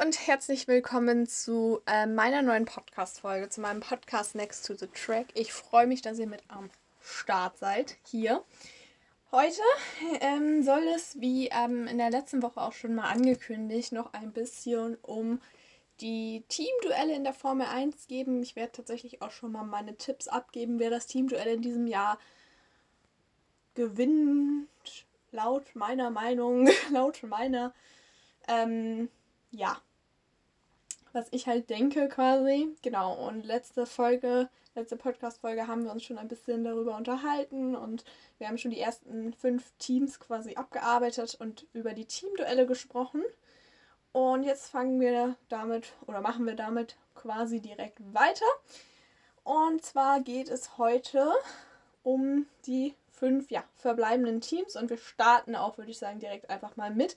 und herzlich willkommen zu äh, meiner neuen Podcast-Folge, zu meinem Podcast Next to the Track. Ich freue mich, dass ihr mit am Start seid hier. Heute ähm, soll es, wie ähm, in der letzten Woche auch schon mal angekündigt, noch ein bisschen um die Teamduelle in der Formel 1 geben. Ich werde tatsächlich auch schon mal meine Tipps abgeben, wer das Teamduell in diesem Jahr gewinnt. Laut meiner Meinung, laut meiner ähm, ja, was ich halt denke quasi. Genau, und letzte Folge, letzte Podcast-Folge haben wir uns schon ein bisschen darüber unterhalten und wir haben schon die ersten fünf Teams quasi abgearbeitet und über die Teamduelle gesprochen. Und jetzt fangen wir damit oder machen wir damit quasi direkt weiter. Und zwar geht es heute um die fünf ja, verbleibenden Teams und wir starten auch, würde ich sagen, direkt einfach mal mit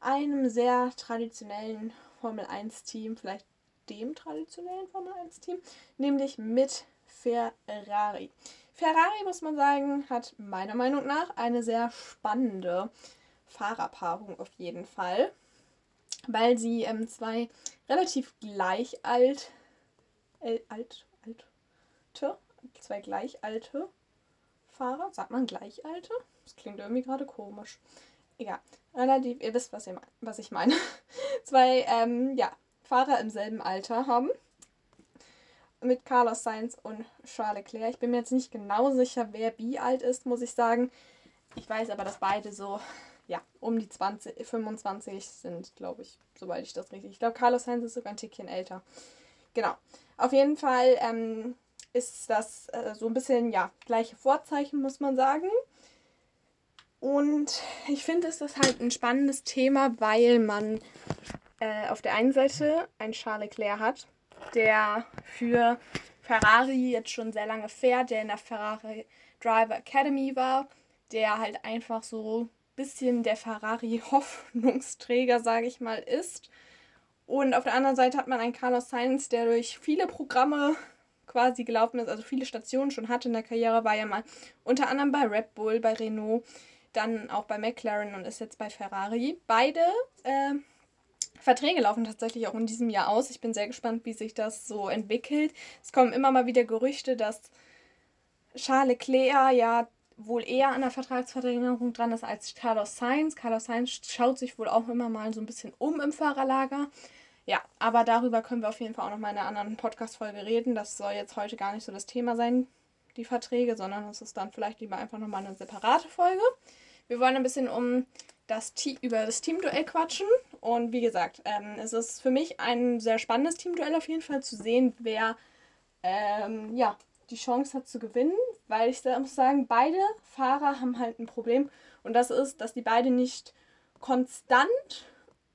einem sehr traditionellen Formel 1 Team, vielleicht dem traditionellen Formel 1 Team, nämlich mit Ferrari. Ferrari, muss man sagen, hat meiner Meinung nach eine sehr spannende Fahrerpaarung auf jeden Fall, weil sie ähm, zwei relativ gleich alt, äh, alt, alte, zwei gleich alte Fahrer, sagt man gleich alte? Das klingt irgendwie gerade komisch egal, relativ, ihr wisst, was, ihr, was ich meine, zwei ähm, ja, Fahrer im selben Alter haben. Mit Carlos Sainz und Charles Leclerc. Ich bin mir jetzt nicht genau sicher, wer wie alt ist, muss ich sagen. Ich weiß aber, dass beide so, ja, um die 20, 25 sind, glaube ich, soweit ich das richtig. Ich glaube, Carlos Sainz ist sogar ein Tickchen älter. Genau. Auf jeden Fall ähm, ist das äh, so ein bisschen, ja, gleiche Vorzeichen, muss man sagen. Und ich finde, es ist halt ein spannendes Thema, weil man äh, auf der einen Seite einen Charles Leclerc hat, der für Ferrari jetzt schon sehr lange fährt, der in der Ferrari Driver Academy war, der halt einfach so ein bisschen der Ferrari-Hoffnungsträger, sage ich mal, ist. Und auf der anderen Seite hat man einen Carlos Sainz, der durch viele Programme quasi gelaufen ist, also viele Stationen schon hatte in der Karriere, war ja mal unter anderem bei Red Bull, bei Renault, dann auch bei McLaren und ist jetzt bei Ferrari. Beide äh, Verträge laufen tatsächlich auch in diesem Jahr aus. Ich bin sehr gespannt, wie sich das so entwickelt. Es kommen immer mal wieder Gerüchte, dass Charles Leclerc ja wohl eher an der Vertragsverlängerung dran ist als Carlos Sainz. Carlos Sainz schaut sich wohl auch immer mal so ein bisschen um im Fahrerlager. Ja, aber darüber können wir auf jeden Fall auch noch mal in einer anderen Podcast-Folge reden. Das soll jetzt heute gar nicht so das Thema sein, die Verträge, sondern das ist dann vielleicht lieber einfach nochmal eine separate Folge. Wir wollen ein bisschen um das Team, über das Teamduell quatschen. Und wie gesagt, ähm, es ist für mich ein sehr spannendes Teamduell auf jeden Fall zu sehen, wer ähm, ja, die Chance hat zu gewinnen. Weil ich muss sagen, beide Fahrer haben halt ein Problem. Und das ist, dass die beide nicht konstant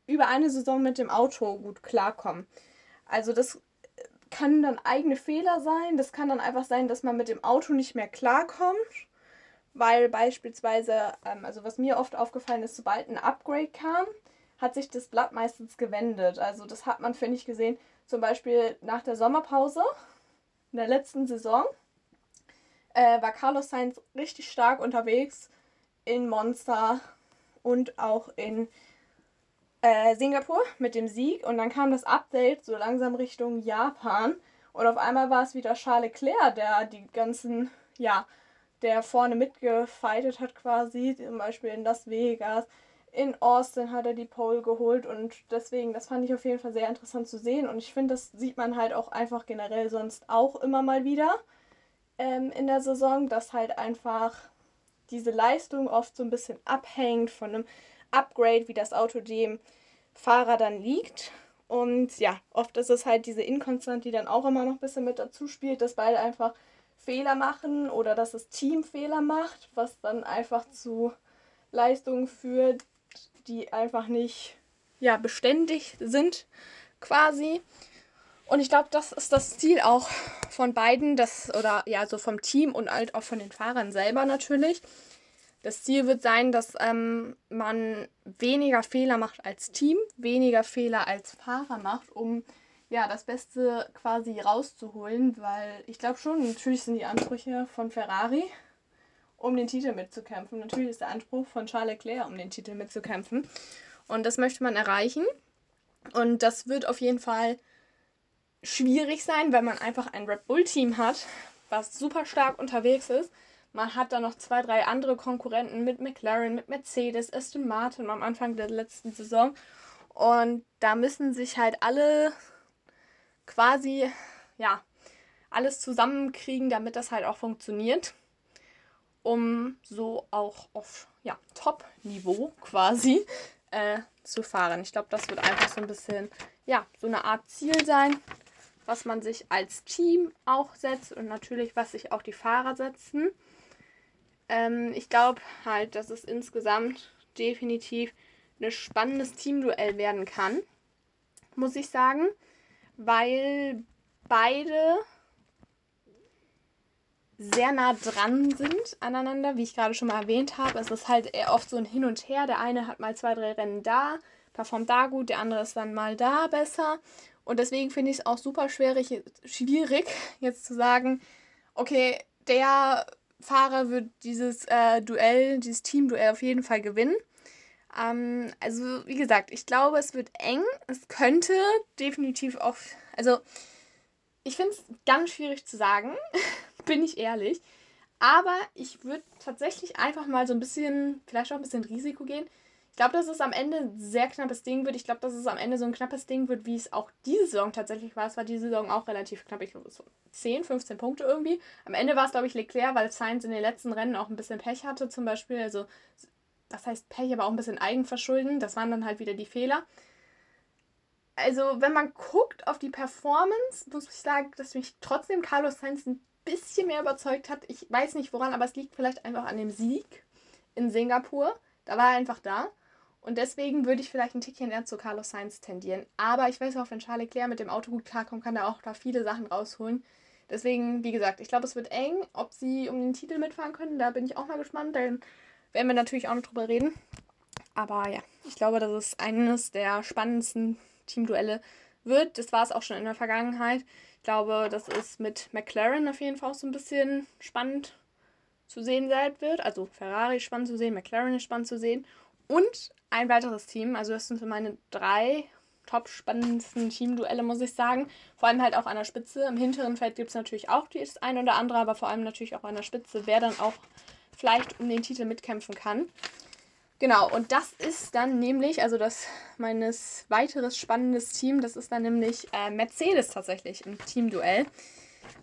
über eine Saison mit dem Auto gut klarkommen. Also das kann dann eigene Fehler sein. Das kann dann einfach sein, dass man mit dem Auto nicht mehr klarkommt weil beispielsweise, ähm, also was mir oft aufgefallen ist, sobald ein Upgrade kam, hat sich das Blatt meistens gewendet. Also das hat man, finde ich, gesehen, zum Beispiel nach der Sommerpause in der letzten Saison äh, war Carlos Sainz richtig stark unterwegs in Monster und auch in äh, Singapur mit dem Sieg. Und dann kam das Update so langsam Richtung Japan. Und auf einmal war es wieder Charles Leclerc, der die ganzen, ja, der vorne mitgefightet hat quasi, zum Beispiel in Las Vegas. In Austin hat er die Pole geholt und deswegen, das fand ich auf jeden Fall sehr interessant zu sehen. Und ich finde, das sieht man halt auch einfach generell sonst auch immer mal wieder ähm, in der Saison, dass halt einfach diese Leistung oft so ein bisschen abhängt von einem Upgrade, wie das Auto dem Fahrer dann liegt. Und ja, oft ist es halt diese Inkonstant, die dann auch immer noch ein bisschen mit dazu spielt, dass beide einfach Fehler machen oder dass das Team Fehler macht, was dann einfach zu Leistungen führt, die einfach nicht ja, beständig sind quasi. Und ich glaube, das ist das Ziel auch von beiden, das oder ja, so vom Team und halt auch von den Fahrern selber natürlich. Das Ziel wird sein, dass ähm, man weniger Fehler macht als Team, weniger Fehler als Fahrer macht, um ja, das Beste quasi rauszuholen, weil ich glaube schon, natürlich sind die Ansprüche von Ferrari, um den Titel mitzukämpfen. Natürlich ist der Anspruch von Charles Leclerc, um den Titel mitzukämpfen. Und das möchte man erreichen. Und das wird auf jeden Fall schwierig sein, weil man einfach ein Red Bull-Team hat, was super stark unterwegs ist. Man hat da noch zwei, drei andere Konkurrenten mit McLaren, mit Mercedes, Aston Martin am Anfang der letzten Saison. Und da müssen sich halt alle quasi, ja, alles zusammenkriegen, damit das halt auch funktioniert. Um so auch auf ja, Top-Niveau quasi äh, zu fahren. Ich glaube, das wird einfach so ein bisschen, ja, so eine Art Ziel sein, was man sich als Team auch setzt und natürlich, was sich auch die Fahrer setzen. Ähm, ich glaube halt, dass es insgesamt definitiv ein spannendes Teamduell werden kann, muss ich sagen, weil beide sehr nah dran sind aneinander, wie ich gerade schon mal erwähnt habe. Es ist halt eher oft so ein Hin und Her. Der eine hat mal zwei, drei Rennen da, performt da gut, der andere ist dann mal da besser. Und deswegen finde ich es auch super schwierig, schwierig, jetzt zu sagen, okay, der Fahrer wird dieses äh, Duell, dieses Teamduell auf jeden Fall gewinnen. Ähm, also, wie gesagt, ich glaube, es wird eng. Es könnte definitiv auch. Also, ich finde es ganz schwierig zu sagen, bin ich ehrlich. Aber ich würde tatsächlich einfach mal so ein bisschen, vielleicht auch ein bisschen Risiko gehen. Ich glaube, dass es am Ende ein sehr knappes Ding wird. Ich glaube, dass es am Ende so ein knappes Ding wird, wie es auch diese Saison tatsächlich war. Es war diese Saison auch relativ knapp. Ich glaube, so 10, 15 Punkte irgendwie. Am Ende war es, glaube ich, Leclerc, weil Sainz in den letzten Rennen auch ein bisschen Pech hatte, zum Beispiel. Also, das heißt Pech, aber auch ein bisschen Eigenverschulden. Das waren dann halt wieder die Fehler also wenn man guckt auf die Performance, muss ich sagen, dass mich trotzdem Carlos Sainz ein bisschen mehr überzeugt hat. Ich weiß nicht woran, aber es liegt vielleicht einfach an dem Sieg in Singapur. Da war er einfach da. Und deswegen würde ich vielleicht ein Tickchen eher zu Carlos Sainz tendieren. Aber ich weiß auch, wenn Charles Leclerc mit dem Auto gut klarkommt, kann er auch da viele Sachen rausholen. Deswegen, wie gesagt, ich glaube, es wird eng. Ob sie um den Titel mitfahren können, da bin ich auch mal gespannt. Dann werden wir natürlich auch noch drüber reden. Aber ja, ich glaube, das ist eines der spannendsten Teamduelle wird. Das war es auch schon in der Vergangenheit. Ich glaube, dass es mit McLaren auf jeden Fall auch so ein bisschen spannend zu sehen sein wird. Also Ferrari ist spannend zu sehen, McLaren ist spannend zu sehen. Und ein weiteres Team. Also das sind für meine drei top spannendsten Teamduelle, muss ich sagen. Vor allem halt auch an der Spitze. Im hinteren Feld gibt es natürlich auch das ein oder andere, aber vor allem natürlich auch an der Spitze, wer dann auch vielleicht um den Titel mitkämpfen kann. Genau, und das ist dann nämlich, also das meines weiteres spannendes Team, das ist dann nämlich äh, Mercedes tatsächlich im Teamduell.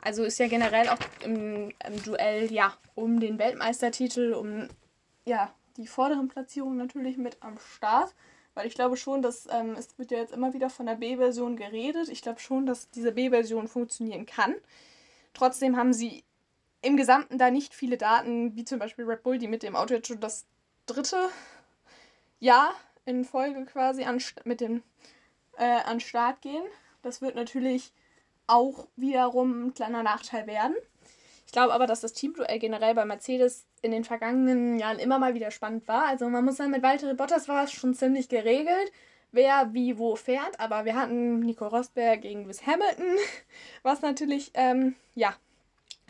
Also ist ja generell auch im, im, Duell, ja, um den Weltmeistertitel, um ja, die vorderen Platzierungen natürlich mit am Start. Weil ich glaube schon, dass ähm, es wird ja jetzt immer wieder von der B-Version geredet. Ich glaube schon, dass diese B-Version funktionieren kann. Trotzdem haben sie im Gesamten da nicht viele Daten, wie zum Beispiel Red Bull, die mit dem Auto jetzt schon das dritte Jahr in Folge quasi an, mit dem äh, an Start gehen. Das wird natürlich auch wiederum ein kleiner Nachteil werden. Ich glaube aber, dass das Teamduell generell bei Mercedes in den vergangenen Jahren immer mal wieder spannend war. Also man muss sagen, mit Valtteri Bottas war es schon ziemlich geregelt, wer wie wo fährt. Aber wir hatten Nico Rosberg gegen Lewis Hamilton, was natürlich, ähm, ja,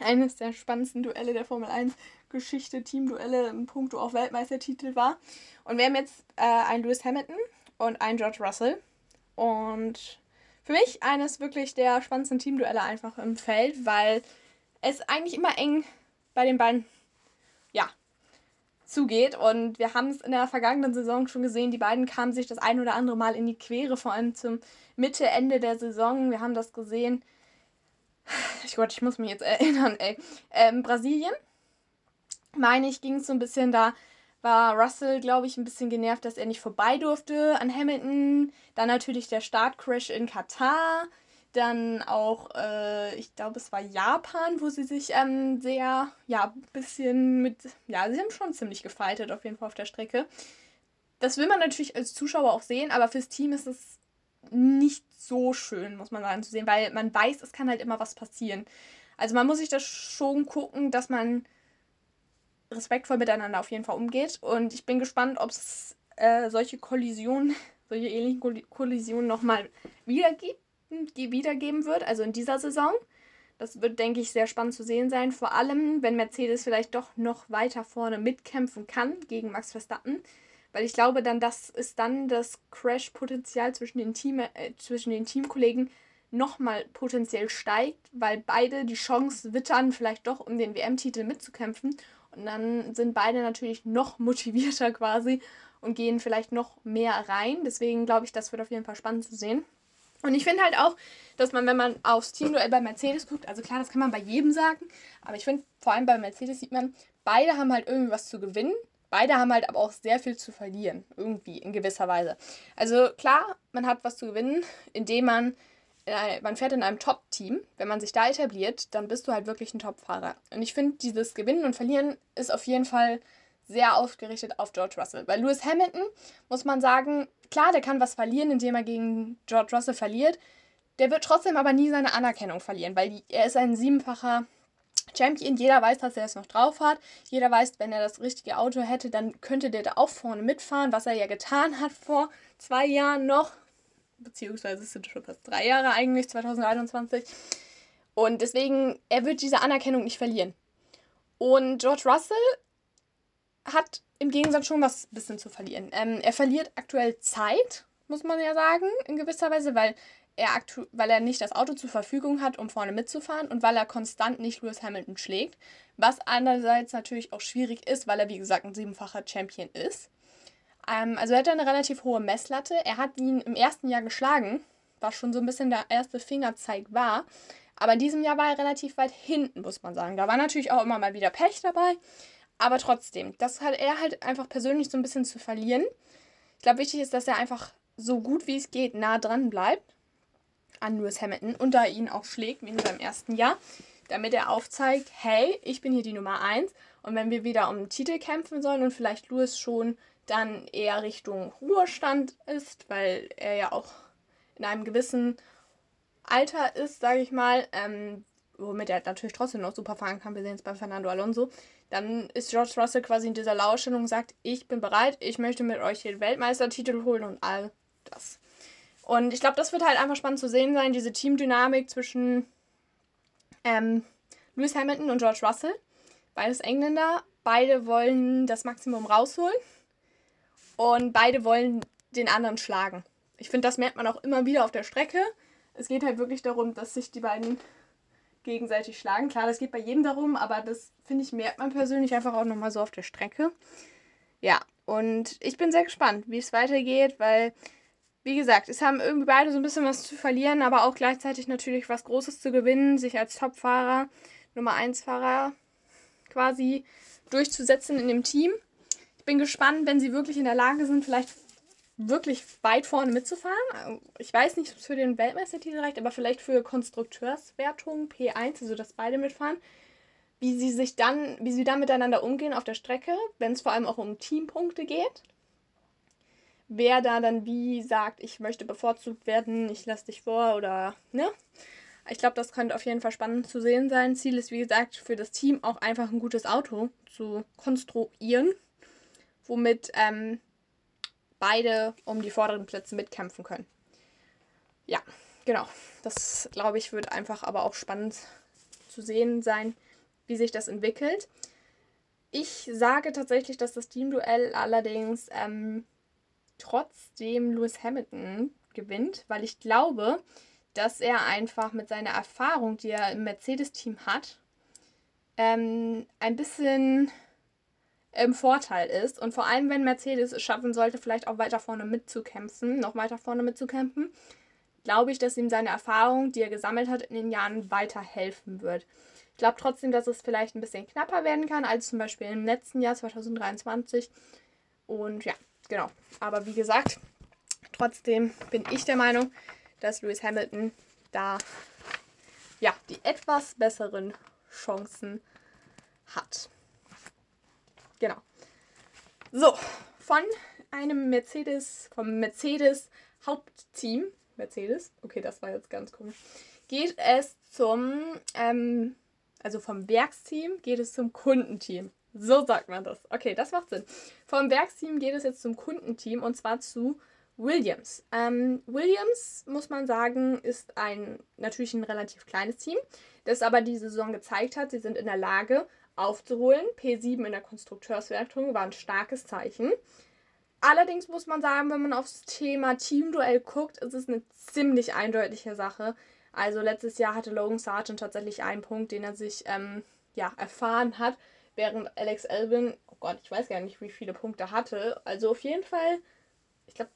eines der spannendsten Duelle der Formel 1 Geschichte, Teamduelle im Punkto auch Weltmeistertitel war. Und wir haben jetzt äh, einen Lewis Hamilton und einen George Russell. Und für mich eines wirklich der spannendsten Teamduelle einfach im Feld, weil es eigentlich immer eng bei den beiden, ja, zugeht. Und wir haben es in der vergangenen Saison schon gesehen, die beiden kamen sich das ein oder andere Mal in die Quere, vor allem zum Mitte, Ende der Saison. Wir haben das gesehen. Ich Gott, ich muss mich jetzt erinnern, ey. Ähm, Brasilien meine ich, ging es so ein bisschen da, war Russell, glaube ich, ein bisschen genervt, dass er nicht vorbei durfte an Hamilton. Dann natürlich der Startcrash in Katar. Dann auch, äh, ich glaube, es war Japan, wo sie sich ähm, sehr, ja, ein bisschen mit, ja, sie haben schon ziemlich gefaltet auf jeden Fall auf der Strecke. Das will man natürlich als Zuschauer auch sehen, aber fürs Team ist es nicht so schön, muss man sagen, zu sehen, weil man weiß, es kann halt immer was passieren. Also man muss sich das schon gucken, dass man respektvoll miteinander auf jeden Fall umgeht. Und ich bin gespannt, ob es äh, solche Kollisionen, solche ähnlichen Kollisionen nochmal wiedergeben wird, also in dieser Saison. Das wird, denke ich, sehr spannend zu sehen sein. Vor allem, wenn Mercedes vielleicht doch noch weiter vorne mitkämpfen kann gegen Max Verstappen. Weil ich glaube, dann das ist dann das Crash-Potenzial zwischen den Team, äh, zwischen den Teamkollegen nochmal potenziell steigt, weil beide die Chance wittern, vielleicht doch um den WM-Titel mitzukämpfen. Und dann sind beide natürlich noch motivierter quasi und gehen vielleicht noch mehr rein. Deswegen glaube ich, das wird auf jeden Fall spannend zu sehen. Und ich finde halt auch, dass man, wenn man aufs Teamduell bei Mercedes guckt, also klar, das kann man bei jedem sagen, aber ich finde, vor allem bei Mercedes sieht man, beide haben halt irgendwie was zu gewinnen. Beide haben halt aber auch sehr viel zu verlieren, irgendwie in gewisser Weise. Also klar, man hat was zu gewinnen, indem man man fährt in einem Top-Team, wenn man sich da etabliert, dann bist du halt wirklich ein Top-Fahrer. Und ich finde, dieses Gewinnen und Verlieren ist auf jeden Fall sehr ausgerichtet auf George Russell. Bei Lewis Hamilton muss man sagen, klar, der kann was verlieren, indem er gegen George Russell verliert. Der wird trotzdem aber nie seine Anerkennung verlieren, weil er ist ein siebenfacher Champion. Jeder weiß, dass er es noch drauf hat. Jeder weiß, wenn er das richtige Auto hätte, dann könnte der da auch vorne mitfahren, was er ja getan hat vor zwei Jahren noch beziehungsweise es sind schon fast drei Jahre eigentlich, 2021. Und deswegen, er wird diese Anerkennung nicht verlieren. Und George Russell hat im Gegensatz schon was ein bisschen zu verlieren. Ähm, er verliert aktuell Zeit, muss man ja sagen, in gewisser Weise, weil er, aktu weil er nicht das Auto zur Verfügung hat, um vorne mitzufahren und weil er konstant nicht Lewis Hamilton schlägt. Was andererseits natürlich auch schwierig ist, weil er, wie gesagt, ein siebenfacher Champion ist. Ähm, also er hatte eine relativ hohe Messlatte. Er hat ihn im ersten Jahr geschlagen, was schon so ein bisschen der erste Fingerzeig war. Aber in diesem Jahr war er relativ weit hinten, muss man sagen. Da war natürlich auch immer mal wieder Pech dabei. Aber trotzdem, das hat er halt einfach persönlich so ein bisschen zu verlieren. Ich glaube, wichtig ist, dass er einfach so gut wie es geht nah dran bleibt an Lewis Hamilton und da ihn auch schlägt, wie in seinem ersten Jahr, damit er aufzeigt, hey, ich bin hier die Nummer 1 und wenn wir wieder um den Titel kämpfen sollen und vielleicht Lewis schon dann eher Richtung Ruhestand ist, weil er ja auch in einem gewissen Alter ist, sage ich mal, ähm, womit er natürlich trotzdem noch super fahren kann. Wir sehen es bei Fernando Alonso. Dann ist George Russell quasi in dieser Lautstellung und sagt, ich bin bereit, ich möchte mit euch den Weltmeistertitel holen und all das. Und ich glaube, das wird halt einfach spannend zu sehen sein, diese Teamdynamik zwischen ähm, Lewis Hamilton und George Russell. Beides Engländer. Beide wollen das Maximum rausholen. Und beide wollen den anderen schlagen. Ich finde, das merkt man auch immer wieder auf der Strecke. Es geht halt wirklich darum, dass sich die beiden gegenseitig schlagen. Klar, das geht bei jedem darum, aber das finde ich, merkt man persönlich einfach auch nochmal so auf der Strecke. Ja, und ich bin sehr gespannt, wie es weitergeht, weil, wie gesagt, es haben irgendwie beide so ein bisschen was zu verlieren, aber auch gleichzeitig natürlich was Großes zu gewinnen, sich als Topfahrer, Nummer 1 Fahrer quasi durchzusetzen in dem Team bin gespannt, wenn sie wirklich in der Lage sind, vielleicht wirklich weit vorne mitzufahren. Ich weiß nicht, ob es für den Weltmeistertitel reicht, aber vielleicht für Konstrukteurswertung P1, also dass beide mitfahren, wie sie sich dann, wie sie dann miteinander umgehen auf der Strecke, wenn es vor allem auch um Teampunkte geht. Wer da dann wie sagt, ich möchte bevorzugt werden, ich lasse dich vor oder ne? Ich glaube, das könnte auf jeden Fall spannend zu sehen sein. Ziel ist, wie gesagt, für das Team auch einfach ein gutes Auto zu konstruieren womit ähm, beide um die vorderen Plätze mitkämpfen können. Ja, genau. Das, glaube ich, wird einfach aber auch spannend zu sehen sein, wie sich das entwickelt. Ich sage tatsächlich, dass das Teamduell allerdings ähm, trotzdem Lewis Hamilton gewinnt, weil ich glaube, dass er einfach mit seiner Erfahrung, die er im Mercedes-Team hat, ähm, ein bisschen im Vorteil ist. Und vor allem, wenn Mercedes es schaffen sollte, vielleicht auch weiter vorne mitzukämpfen, noch weiter vorne mitzukämpfen, glaube ich, dass ihm seine Erfahrung, die er gesammelt hat in den Jahren, weiterhelfen wird. Ich glaube trotzdem, dass es vielleicht ein bisschen knapper werden kann als zum Beispiel im letzten Jahr 2023. Und ja, genau. Aber wie gesagt, trotzdem bin ich der Meinung, dass Lewis Hamilton da ja die etwas besseren Chancen hat. Genau. So, von einem Mercedes, vom Mercedes Hauptteam, Mercedes, okay, das war jetzt ganz komisch, geht es zum, ähm, also vom Werksteam geht es zum Kundenteam. So sagt man das. Okay, das macht Sinn. Vom Werksteam geht es jetzt zum Kundenteam und zwar zu Williams. Ähm, Williams, muss man sagen, ist ein natürlich ein relativ kleines Team, das aber die Saison gezeigt hat, sie sind in der Lage, aufzuholen. P7 in der Konstrukteurswertung war ein starkes Zeichen. Allerdings muss man sagen, wenn man aufs Thema Teamduell guckt, ist es eine ziemlich eindeutige Sache. Also letztes Jahr hatte Logan Sargent tatsächlich einen Punkt, den er sich ähm, ja, erfahren hat, während Alex Albin, oh Gott, ich weiß gar nicht, wie viele Punkte hatte. Also auf jeden Fall, ich glaube,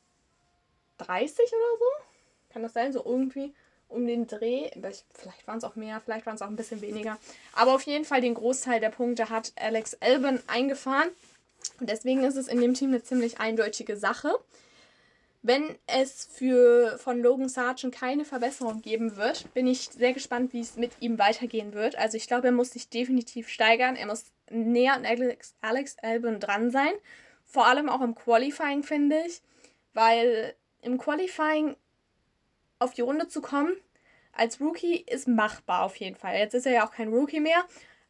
30 oder so. Kann das sein? So irgendwie um den Dreh. Vielleicht waren es auch mehr, vielleicht waren es auch ein bisschen weniger. Aber auf jeden Fall den Großteil der Punkte hat Alex Albin eingefahren. Und deswegen ist es in dem Team eine ziemlich eindeutige Sache. Wenn es für von Logan Sargent keine Verbesserung geben wird, bin ich sehr gespannt, wie es mit ihm weitergehen wird. Also ich glaube, er muss sich definitiv steigern. Er muss näher an Alex, Alex Albon dran sein. Vor allem auch im Qualifying, finde ich. Weil im Qualifying auf die Runde zu kommen als Rookie ist machbar auf jeden Fall. Jetzt ist er ja auch kein Rookie mehr.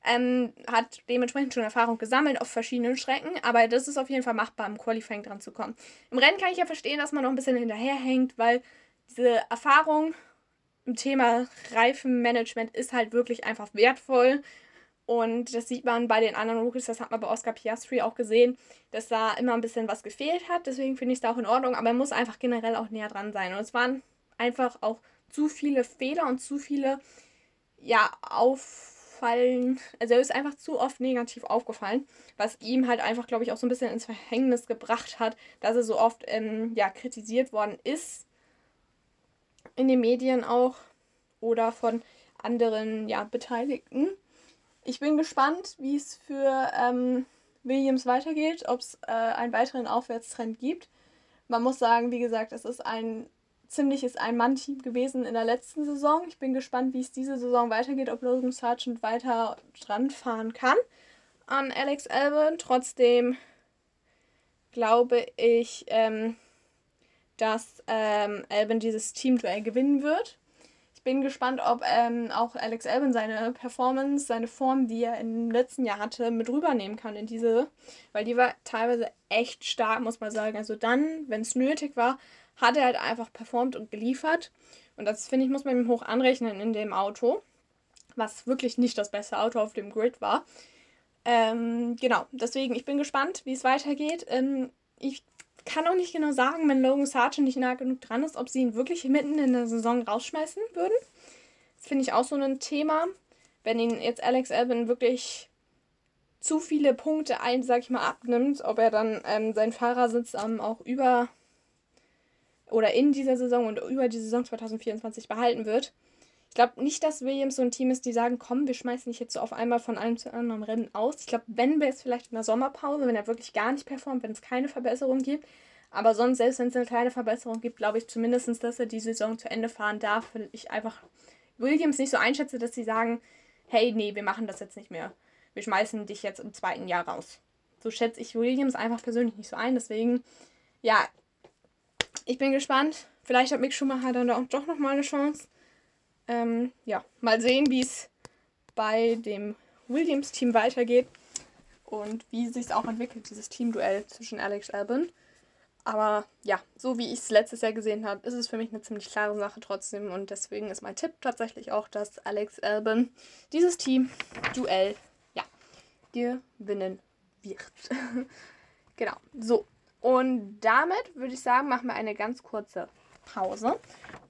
Ähm, hat dementsprechend schon Erfahrung gesammelt auf verschiedenen Strecken, aber das ist auf jeden Fall machbar, im Qualifying dran zu kommen. Im Rennen kann ich ja verstehen, dass man noch ein bisschen hinterherhängt, weil diese Erfahrung im Thema Reifenmanagement ist halt wirklich einfach wertvoll. Und das sieht man bei den anderen Rookies, das hat man bei Oscar Piastri auch gesehen, dass da immer ein bisschen was gefehlt hat. Deswegen finde ich es da auch in Ordnung, aber er muss einfach generell auch näher dran sein. Und es waren einfach auch zu viele Fehler und zu viele, ja, auf aufgefallen, also er ist einfach zu oft negativ aufgefallen, was ihm halt einfach, glaube ich, auch so ein bisschen ins Verhängnis gebracht hat, dass er so oft ähm, ja, kritisiert worden ist. In den Medien auch oder von anderen ja, Beteiligten. Ich bin gespannt, wie es für ähm, Williams weitergeht, ob es äh, einen weiteren Aufwärtstrend gibt. Man muss sagen, wie gesagt, es ist ein ziemliches Ein-Mann-Team gewesen in der letzten Saison. Ich bin gespannt, wie es diese Saison weitergeht, ob Logan Sargent weiter dran fahren kann an Alex Albon. Trotzdem glaube ich, ähm, dass ähm, Albon dieses Team-Duell gewinnen wird. Ich bin gespannt, ob ähm, auch Alex Albon seine Performance, seine Form, die er im letzten Jahr hatte, mit rübernehmen kann in diese, weil die war teilweise echt stark, muss man sagen. Also dann, wenn es nötig war, hat er halt einfach performt und geliefert. Und das, finde ich, muss man ihm hoch anrechnen in dem Auto, was wirklich nicht das beste Auto auf dem Grid war. Ähm, genau, deswegen, ich bin gespannt, wie es weitergeht. Ähm, ich kann auch nicht genau sagen, wenn Logan Sargent nicht nah genug dran ist, ob sie ihn wirklich mitten in der Saison rausschmeißen würden. Das finde ich auch so ein Thema. Wenn ihn jetzt Alex Albin wirklich zu viele Punkte ein, sag ich mal, abnimmt, ob er dann ähm, seinen Fahrersitz ähm, auch über oder in dieser Saison und über die Saison 2024 behalten wird. Ich glaube nicht, dass Williams so ein Team ist, die sagen, komm, wir schmeißen dich jetzt so auf einmal von einem zu anderen Rennen aus. Ich glaube, wenn wir es vielleicht in der Sommerpause, wenn er wirklich gar nicht performt, wenn es keine Verbesserung gibt. Aber sonst, selbst wenn es eine kleine Verbesserung gibt, glaube ich zumindest, dass er die Saison zu Ende fahren darf, weil ich einfach Williams nicht so einschätze, dass sie sagen, hey, nee, wir machen das jetzt nicht mehr. Wir schmeißen dich jetzt im zweiten Jahr raus. So schätze ich Williams einfach persönlich nicht so ein. Deswegen, ja, ich bin gespannt. Vielleicht hat Mick Schumacher dann auch doch nochmal eine Chance. Ähm, ja, mal sehen, wie es bei dem Williams-Team weitergeht und wie sich auch entwickelt, dieses Teamduell zwischen Alex Albon. Aber ja, so wie ich es letztes Jahr gesehen habe, ist es für mich eine ziemlich klare Sache trotzdem. Und deswegen ist mein Tipp tatsächlich auch, dass Alex Albon dieses Team-Duell ja, gewinnen wird. genau. So, und damit würde ich sagen, machen wir eine ganz kurze Pause.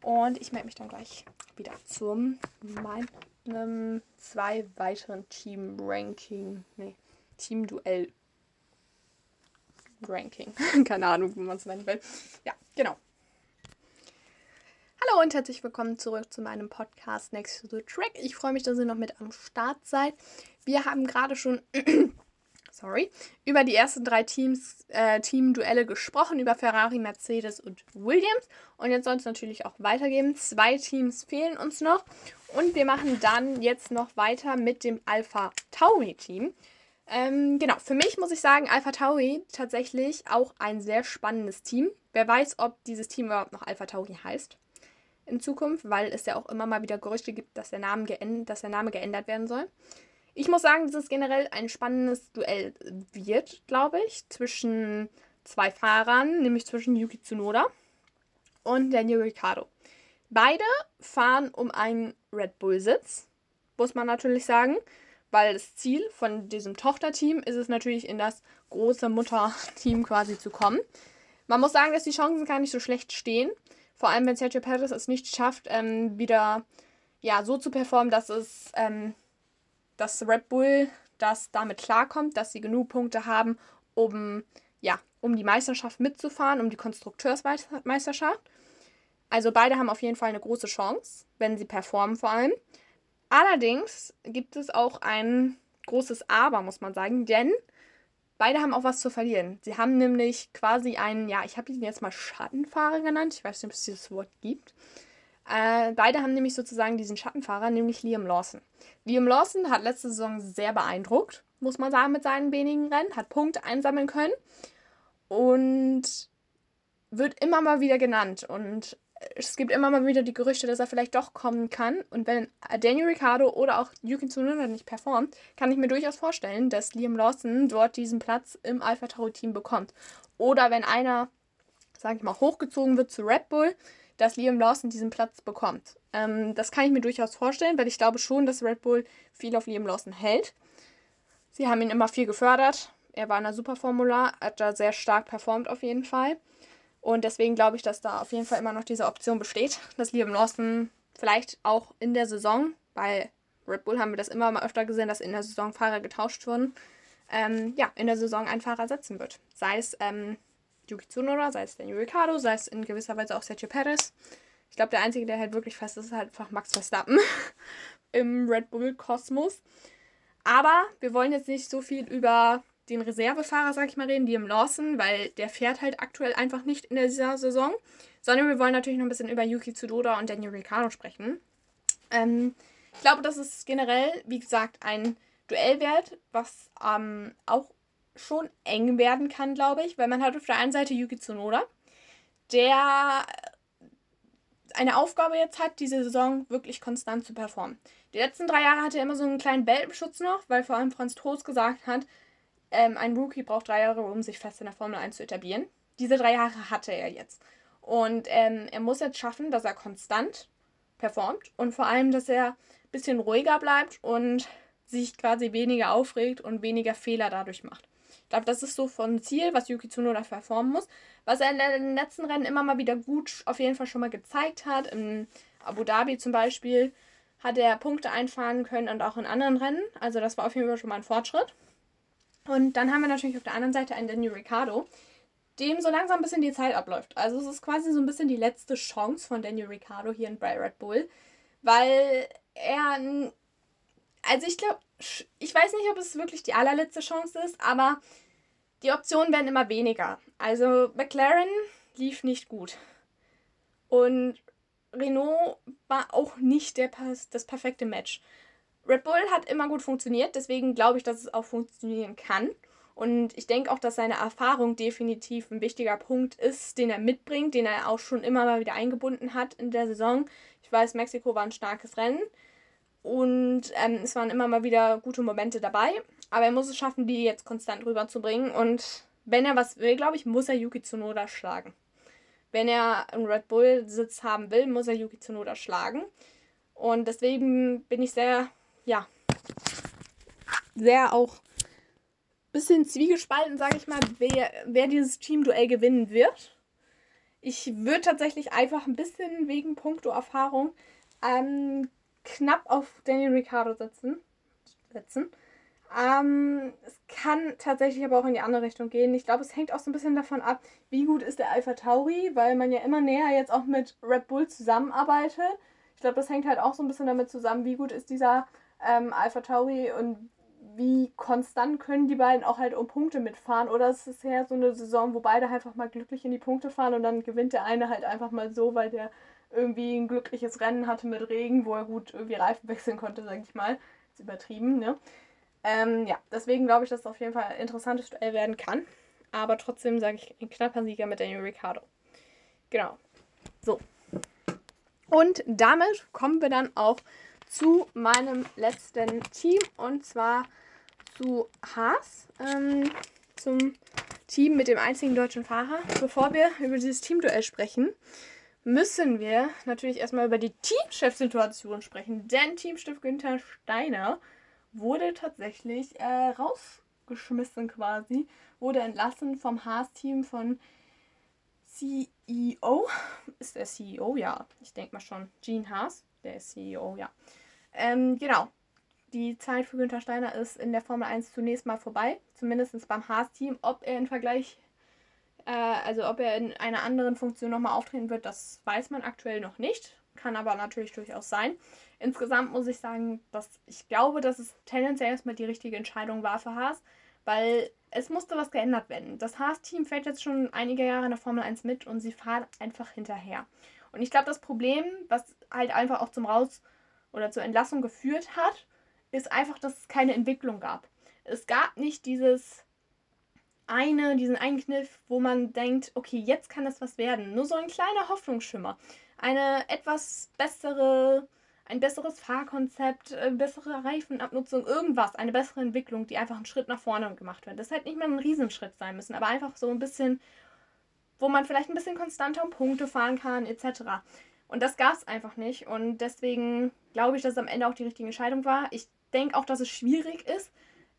Und ich melde mich dann gleich wieder zum meinem zwei weiteren Team-Ranking. Nee, Team-Duell. Ranking. Keine Ahnung, wie man es nennen will. Ja, genau. Hallo und herzlich willkommen zurück zu meinem Podcast Next to the Track. Ich freue mich, dass ihr noch mit am Start seid. Wir haben gerade schon sorry, über die ersten drei Teams, äh, Team-Duelle gesprochen, über Ferrari, Mercedes und Williams. Und jetzt soll es natürlich auch weitergehen. Zwei Teams fehlen uns noch. Und wir machen dann jetzt noch weiter mit dem Alpha Tauri-Team. Ähm, genau, für mich muss ich sagen, Alpha Tauri tatsächlich auch ein sehr spannendes Team. Wer weiß, ob dieses Team überhaupt noch Alpha Tauri heißt in Zukunft, weil es ja auch immer mal wieder Gerüchte gibt, dass der, Name dass der Name geändert werden soll. Ich muss sagen, dass es generell ein spannendes Duell wird, glaube ich, zwischen zwei Fahrern, nämlich zwischen Yuki Tsunoda und Daniel Ricciardo. Beide fahren um einen Red Bull-Sitz, muss man natürlich sagen, weil das Ziel von diesem Tochterteam ist es natürlich, in das große Mutterteam quasi zu kommen. Man muss sagen, dass die Chancen gar nicht so schlecht stehen. Vor allem, wenn Sergio Perez es nicht schafft, ähm, wieder ja, so zu performen, dass es ähm, dass Red Bull das damit klarkommt, dass sie genug Punkte haben, um, ja, um die Meisterschaft mitzufahren, um die Konstrukteursmeisterschaft. Also beide haben auf jeden Fall eine große Chance, wenn sie performen vor allem. Allerdings gibt es auch ein großes Aber, muss man sagen, denn beide haben auch was zu verlieren. Sie haben nämlich quasi einen, ja, ich habe ihn jetzt mal Schattenfahrer genannt. Ich weiß nicht, ob es dieses Wort gibt. Äh, beide haben nämlich sozusagen diesen Schattenfahrer, nämlich Liam Lawson. Liam Lawson hat letzte Saison sehr beeindruckt, muss man sagen, mit seinen wenigen Rennen, hat Punkte einsammeln können und wird immer mal wieder genannt. Und es gibt immer mal wieder die Gerüchte, dass er vielleicht doch kommen kann. Und wenn Daniel Ricciardo oder auch Yuki Tsunoda nicht performt, kann ich mir durchaus vorstellen, dass Liam Lawson dort diesen Platz im Alpha Tauri Team bekommt. Oder wenn einer, sage ich mal, hochgezogen wird zu Red Bull, dass Liam Lawson diesen Platz bekommt. Ähm, das kann ich mir durchaus vorstellen, weil ich glaube schon, dass Red Bull viel auf Liam Lawson hält. Sie haben ihn immer viel gefördert. Er war in der Superformula, hat da sehr stark performt auf jeden Fall. Und deswegen glaube ich, dass da auf jeden Fall immer noch diese Option besteht, dass Liam Lawson vielleicht auch in der Saison, bei Red Bull haben wir das immer mal öfter gesehen, dass in der Saison Fahrer getauscht wurden, ähm, ja, in der Saison einen Fahrer setzen wird. Sei es ähm, Yuki Tsunoda, sei es Daniel Ricciardo, sei es in gewisser Weise auch Sergio Perez. Ich glaube, der Einzige, der halt wirklich fest ist, ist halt einfach Max Verstappen im Red Bull-Kosmos. Aber wir wollen jetzt nicht so viel über den Reservefahrer, sag ich mal, reden, Liam Lawson, weil der fährt halt aktuell einfach nicht in dieser Saison. Sondern wir wollen natürlich noch ein bisschen über Yuki Tsunoda und Daniel Ricciardo sprechen. Ähm, ich glaube, das ist generell, wie gesagt, ein Duellwert, was ähm, auch schon eng werden kann, glaube ich, weil man hat auf der einen Seite Yuki Tsunoda, der eine Aufgabe jetzt hat, diese Saison wirklich konstant zu performen. Die letzten drei Jahre hatte er immer so einen kleinen Welpenschutz noch, weil vor allem Franz Trost gesagt hat, ähm, ein Rookie braucht drei Jahre, um sich fest in der Formel 1 zu etablieren. Diese drei Jahre hatte er jetzt. Und ähm, er muss jetzt schaffen, dass er konstant performt und vor allem, dass er ein bisschen ruhiger bleibt und sich quasi weniger aufregt und weniger Fehler dadurch macht glaube, das ist so von Ziel, was Yuki Tsunoda performen muss. Was er in den letzten Rennen immer mal wieder gut auf jeden Fall schon mal gezeigt hat. In Abu Dhabi zum Beispiel hat er Punkte einfahren können und auch in anderen Rennen. Also das war auf jeden Fall schon mal ein Fortschritt. Und dann haben wir natürlich auf der anderen Seite einen Daniel Ricciardo, dem so langsam ein bisschen die Zeit abläuft. Also es ist quasi so ein bisschen die letzte Chance von Daniel Ricciardo hier in Red Bull, weil er, also ich glaube, ich weiß nicht, ob es wirklich die allerletzte Chance ist, aber die Optionen werden immer weniger. Also McLaren lief nicht gut. Und Renault war auch nicht der, das perfekte Match. Red Bull hat immer gut funktioniert, deswegen glaube ich, dass es auch funktionieren kann. Und ich denke auch, dass seine Erfahrung definitiv ein wichtiger Punkt ist, den er mitbringt, den er auch schon immer mal wieder eingebunden hat in der Saison. Ich weiß, Mexiko war ein starkes Rennen und ähm, es waren immer mal wieder gute Momente dabei. Aber er muss es schaffen, die jetzt konstant rüberzubringen. Und wenn er was will, glaube ich, muss er Yuki Tsunoda schlagen. Wenn er einen Red Bull-Sitz haben will, muss er Yuki Tsunoda schlagen. Und deswegen bin ich sehr, ja, sehr auch ein bisschen zwiegespalten, sage ich mal, wer, wer dieses Teamduell gewinnen wird. Ich würde tatsächlich einfach ein bisschen wegen Punkto-Erfahrung ähm, knapp auf Daniel Ricciardo setzen. setzen. Ähm, es kann tatsächlich aber auch in die andere Richtung gehen. Ich glaube, es hängt auch so ein bisschen davon ab, wie gut ist der Alpha Tauri, weil man ja immer näher jetzt auch mit Red Bull zusammenarbeitet. Ich glaube, das hängt halt auch so ein bisschen damit zusammen, wie gut ist dieser ähm, Alpha Tauri und wie konstant können die beiden auch halt um Punkte mitfahren. Oder ist es ja so eine Saison, wo beide einfach mal glücklich in die Punkte fahren und dann gewinnt der eine halt einfach mal so, weil der irgendwie ein glückliches Rennen hatte mit Regen, wo er gut irgendwie Reifen wechseln konnte, sag ich mal. Ist übertrieben, ne? Ähm, ja, deswegen glaube ich, dass es auf jeden Fall ein interessantes Duell werden kann. Aber trotzdem sage ich ein knapper Sieger mit Daniel Ricciardo. Genau. So. Und damit kommen wir dann auch zu meinem letzten Team und zwar zu Haas, ähm, zum Team mit dem einzigen deutschen Fahrer. Bevor wir über dieses Teamduell sprechen, müssen wir natürlich erstmal über die Teamchef-Situation sprechen. Denn Teamchef Günther Steiner wurde tatsächlich äh, rausgeschmissen quasi, wurde entlassen vom Haas-Team von CEO. Ist der CEO? Ja, ich denke mal schon. Gene Haas, der ist CEO, ja. Ähm, genau. Die Zeit für Günther Steiner ist in der Formel 1 zunächst mal vorbei. Zumindest beim Haas-Team. Ob er im Vergleich, äh, also ob er in einer anderen Funktion nochmal auftreten wird, das weiß man aktuell noch nicht. Kann aber natürlich durchaus sein. Insgesamt muss ich sagen, dass ich glaube, dass es tendenziell erstmal die richtige Entscheidung war für Haas, weil es musste was geändert werden. Das Haas-Team fährt jetzt schon einige Jahre in der Formel 1 mit und sie fahren einfach hinterher. Und ich glaube, das Problem, was halt einfach auch zum Raus- oder zur Entlassung geführt hat, ist einfach, dass es keine Entwicklung gab. Es gab nicht dieses eine, diesen einen Kniff, wo man denkt, okay, jetzt kann das was werden. Nur so ein kleiner Hoffnungsschimmer. Eine etwas bessere ein besseres Fahrkonzept, äh, bessere Reifenabnutzung, irgendwas, eine bessere Entwicklung, die einfach einen Schritt nach vorne gemacht wird. Das hätte nicht mal ein Riesenschritt sein müssen, aber einfach so ein bisschen, wo man vielleicht ein bisschen konstanter um Punkte fahren kann, etc. Und das gab es einfach nicht. Und deswegen glaube ich, dass es am Ende auch die richtige Entscheidung war. Ich denke auch, dass es schwierig ist,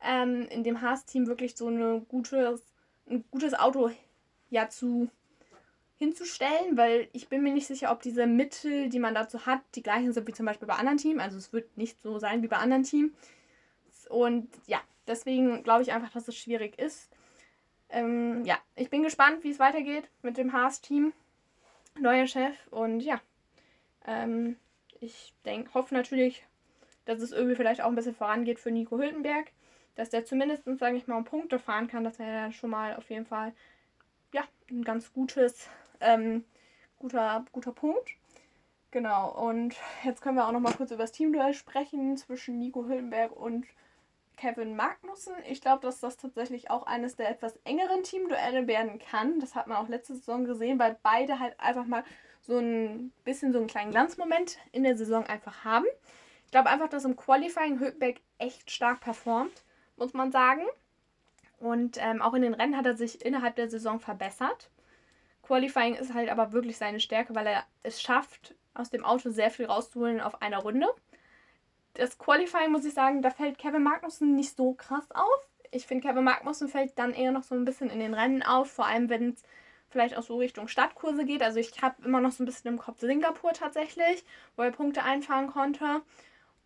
ähm, in dem Haas-Team wirklich so eine gutes, ein gutes Auto ja zu hinzustellen, weil ich bin mir nicht sicher, ob diese Mittel, die man dazu hat, die gleichen sind wie zum Beispiel bei anderen Teams. Also es wird nicht so sein wie bei anderen Teams. Und ja, deswegen glaube ich einfach, dass es schwierig ist. Ähm, ja, ich bin gespannt, wie es weitergeht mit dem Haas-Team. Neuer Chef und ja, ähm, ich denk, hoffe natürlich, dass es irgendwie vielleicht auch ein bisschen vorangeht für Nico Hülkenberg, dass der zumindest, sage ich mal, um Punkte fahren kann. Das wäre ja schon mal auf jeden Fall ja, ein ganz gutes ähm, guter, guter Punkt. Genau, und jetzt können wir auch noch mal kurz über das Teamduell sprechen zwischen Nico Hülkenberg und Kevin Magnussen. Ich glaube, dass das tatsächlich auch eines der etwas engeren Teamduelle werden kann. Das hat man auch letzte Saison gesehen, weil beide halt einfach mal so ein bisschen so einen kleinen Glanzmoment in der Saison einfach haben. Ich glaube einfach, dass im Qualifying Hülkenberg echt stark performt, muss man sagen. Und ähm, auch in den Rennen hat er sich innerhalb der Saison verbessert. Qualifying ist halt aber wirklich seine Stärke, weil er es schafft, aus dem Auto sehr viel rauszuholen auf einer Runde. Das Qualifying, muss ich sagen, da fällt Kevin Magnussen nicht so krass auf. Ich finde, Kevin Magnussen fällt dann eher noch so ein bisschen in den Rennen auf, vor allem wenn es vielleicht auch so Richtung Stadtkurse geht. Also ich habe immer noch so ein bisschen im Kopf Singapur tatsächlich, wo er Punkte einfahren konnte.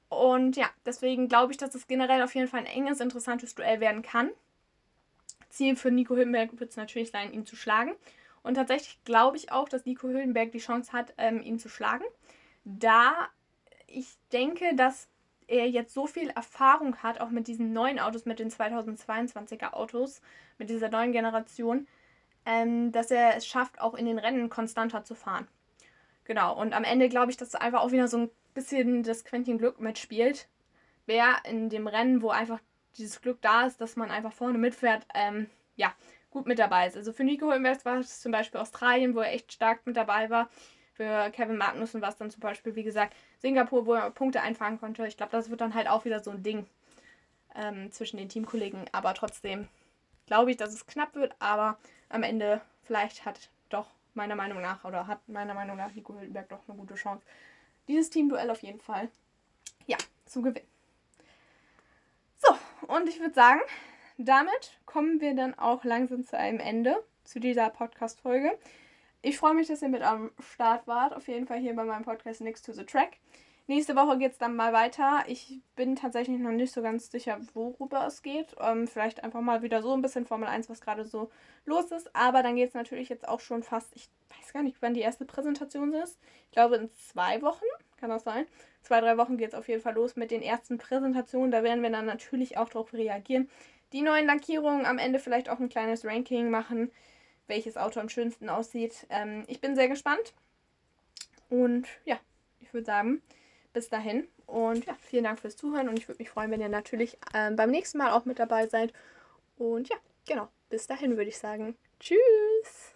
Und ja, deswegen glaube ich, dass es generell auf jeden Fall ein enges, interessantes Duell werden kann. Ziel für Nico Hülkenberg wird es natürlich sein, ihn zu schlagen. Und tatsächlich glaube ich auch, dass Nico Hülkenberg die Chance hat, ähm, ihn zu schlagen. Da ich denke, dass er jetzt so viel Erfahrung hat, auch mit diesen neuen Autos, mit den 2022er Autos, mit dieser neuen Generation, ähm, dass er es schafft, auch in den Rennen konstanter zu fahren. Genau, und am Ende glaube ich, dass einfach auch wieder so ein bisschen das Quäntchen Glück mitspielt. Wer in dem Rennen, wo einfach dieses Glück da ist, dass man einfach vorne mitfährt, ähm, ja, gut mit dabei ist. Also für Nico Invest war es zum Beispiel Australien, wo er echt stark mit dabei war. Für Kevin Magnussen war es dann zum Beispiel, wie gesagt, Singapur, wo er Punkte einfahren konnte. Ich glaube, das wird dann halt auch wieder so ein Ding ähm, zwischen den Teamkollegen. Aber trotzdem glaube ich, dass es knapp wird. Aber am Ende vielleicht hat doch meiner Meinung nach oder hat meiner Meinung nach Nico Hülkenberg doch eine gute Chance, dieses Teamduell auf jeden Fall ja, zu gewinnen. So, und ich würde sagen, damit kommen wir dann auch langsam zu einem Ende zu dieser Podcast-Folge. Ich freue mich, dass ihr mit am Start wart. Auf jeden Fall hier bei meinem Podcast Next to the Track. Nächste Woche geht es dann mal weiter. Ich bin tatsächlich noch nicht so ganz sicher, worüber es geht. Ähm, vielleicht einfach mal wieder so ein bisschen Formel 1, was gerade so los ist. Aber dann geht es natürlich jetzt auch schon fast, ich weiß gar nicht, wann die erste Präsentation ist. Ich glaube in zwei Wochen, kann das sein? Zwei, drei Wochen geht es auf jeden Fall los mit den ersten Präsentationen. Da werden wir dann natürlich auch darauf reagieren die neuen Lackierungen am Ende vielleicht auch ein kleines Ranking machen, welches Auto am schönsten aussieht. Ähm, ich bin sehr gespannt. Und ja, ich würde sagen, bis dahin. Und ja, vielen Dank fürs Zuhören. Und ich würde mich freuen, wenn ihr natürlich ähm, beim nächsten Mal auch mit dabei seid. Und ja, genau, bis dahin würde ich sagen. Tschüss!